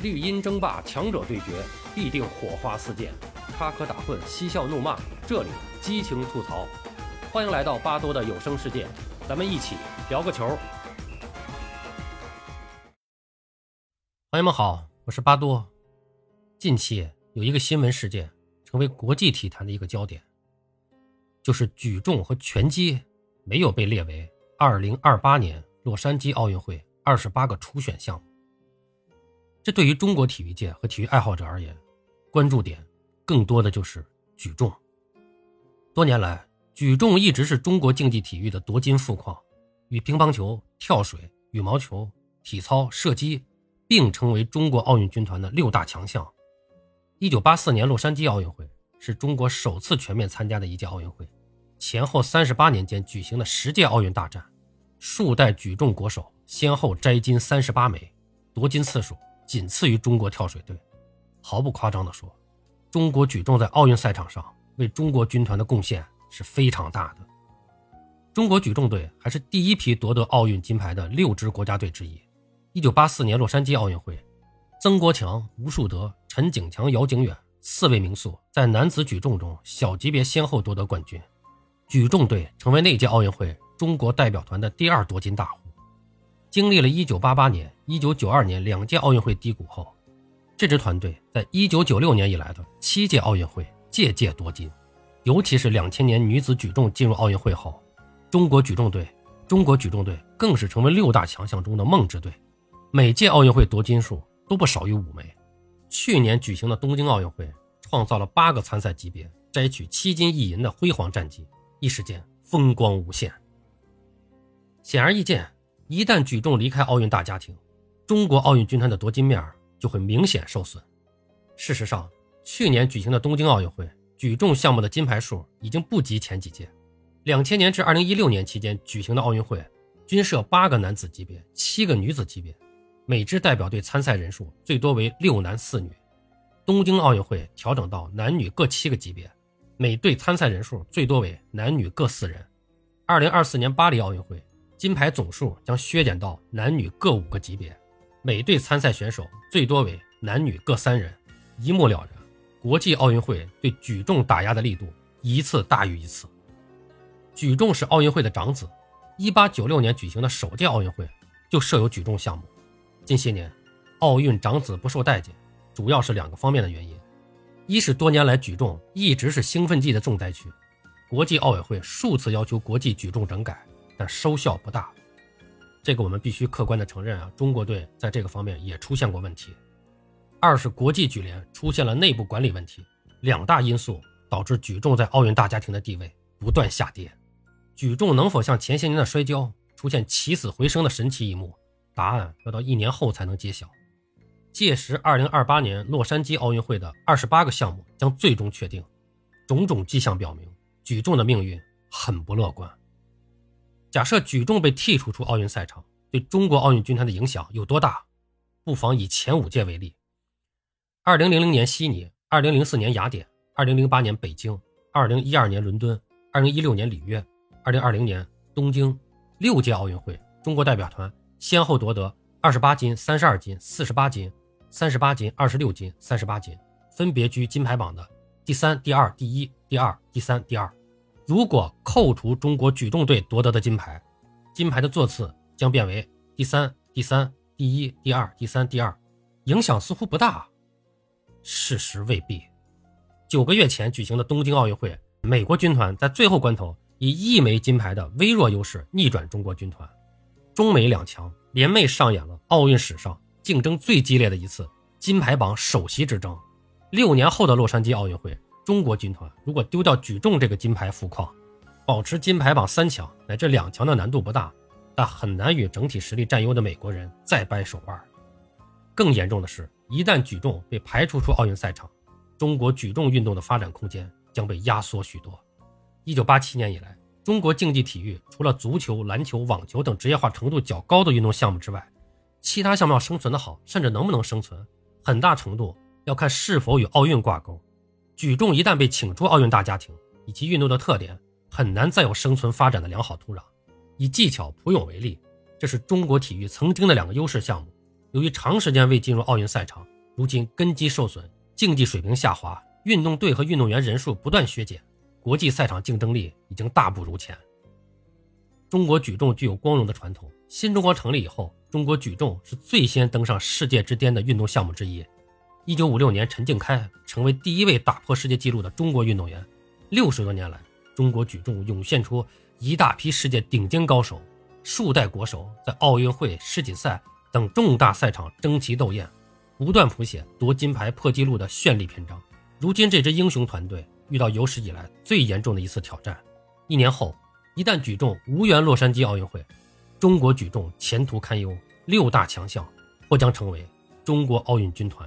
绿茵争霸，强者对决，必定火花四溅；插科打诨，嬉笑怒骂，这里激情吐槽。欢迎来到巴多的有声世界，咱们一起聊个球。朋友们好，我是巴多。近期有一个新闻事件成为国际体坛的一个焦点，就是举重和拳击没有被列为2028年洛杉矶奥运会28个初选项目。这对于中国体育界和体育爱好者而言，关注点更多的就是举重。多年来，举重一直是中国竞技体育的夺金富矿，与乒乓球、跳水、羽毛球、体操、射击并称为中国奥运军团的六大强项。一九八四年洛杉矶奥运会是中国首次全面参加的一届奥运会，前后三十八年间举行的十届奥运大战，数代举重国手先后摘金三十八枚，夺金次数。仅次于中国跳水队，毫不夸张地说，中国举重在奥运赛场上为中国军团的贡献是非常大的。中国举重队还是第一批夺得奥运金牌的六支国家队之一。一九八四年洛杉矶奥运会，曾国强、吴树德、陈景强、姚景远四位名宿在男子举重中小级别先后夺得冠军，举重队成为那届奥运会中国代表团的第二夺金大户。经历了1988年、1992年两届奥运会低谷后，这支团队在1996年以来的七届奥运会届届夺金，尤其是2000年女子举重进入奥运会后，中国举重队中国举重队更是成为六大强项中的梦之队，每届奥运会夺金数都不少于五枚。去年举行的东京奥运会创造了八个参赛级别摘取七金一银的辉煌战绩，一时间风光无限。显而易见。一旦举重离开奥运大家庭，中国奥运军团的夺金面就会明显受损。事实上，去年举行的东京奥运会举重项目的金牌数已经不及前几届。两千年至二零一六年期间举行的奥运会均设八个男子级别、七个女子级别，每支代表队参赛人数最多为六男四女。东京奥运会调整到男女各七个级别，每队参赛人数最多为男女各四人。二零二四年巴黎奥运会。金牌总数将削减到男女各五个级别，每队参赛选手最多为男女各三人，一目了然。国际奥运会对举重打压的力度一次大于一次。举重是奥运会的长子，一八九六年举行的首届奥运会就设有举重项目。近些年，奥运长子不受待见，主要是两个方面的原因：一是多年来举重一直是兴奋剂的重灾区，国际奥委会数次要求国际举重整改。但收效不大，这个我们必须客观的承认啊，中国队在这个方面也出现过问题。二是国际举联出现了内部管理问题，两大因素导致举重在奥运大家庭的地位不断下跌。举重能否像前些年的摔跤出现起死回生的神奇一幕？答案要到一年后才能揭晓。届时，二零二八年洛杉矶奥运会的二十八个项目将最终确定。种种迹象表明，举重的命运很不乐观。假设举重被剔除出奥运赛场，对中国奥运军团的影响有多大？不妨以前五届为例：二零零零年悉尼，二零零四年雅典，二零零八年北京，二零一二年伦敦，二零一六年里约，二零二零年东京。六届奥运会，中国代表团先后夺得二十八金、三十二金、四十八金、三十八金、二十六金、三十八金，分别居金牌榜的第三、第二、第一、第二、第三、第二。如果扣除中国举重队夺得的金牌，金牌的座次将变为第三、第三、第一、第二、第三、第二，影响似乎不大。事实未必。九个月前举行的东京奥运会，美国军团在最后关头以一枚金牌的微弱优势逆转中国军团，中美两强联袂上演了奥运史上竞争最激烈的一次金牌榜首席之争。六年后的洛杉矶奥运会。中国军团如果丢掉举重这个金牌富矿，保持金牌榜三强乃至两强的难度不大，但很难与整体实力占优的美国人再掰手腕。更严重的是，一旦举重被排除出奥运赛场，中国举重运动的发展空间将被压缩许多。一九八七年以来，中国竞技体育除了足球、篮球、网球等职业化程度较高的运动项目之外，其他项目要生存的好，甚至能不能生存，很大程度要看是否与奥运挂钩。举重一旦被请出奥运大家庭，以其运动的特点，很难再有生存发展的良好土壤。以技巧、普泳为例，这是中国体育曾经的两个优势项目，由于长时间未进入奥运赛场，如今根基受损，竞技水平下滑，运动队和运动员人数不断削减，国际赛场竞争力已经大不如前。中国举重具有光荣的传统，新中国成立以后，中国举重是最先登上世界之巅的运动项目之一。一九五六年，陈靖开成为第一位打破世界纪录的中国运动员。六十多年来，中国举重涌现出一大批世界顶尖高手，数代国手在奥运会、世锦赛等重大赛场争奇斗艳，不断谱写夺金牌破纪录的绚丽篇章。如今，这支英雄团队遇到有史以来最严重的一次挑战。一年后，一旦举重无缘洛杉矶奥运会，中国举重前途堪忧，六大强项或将成为中国奥运军团。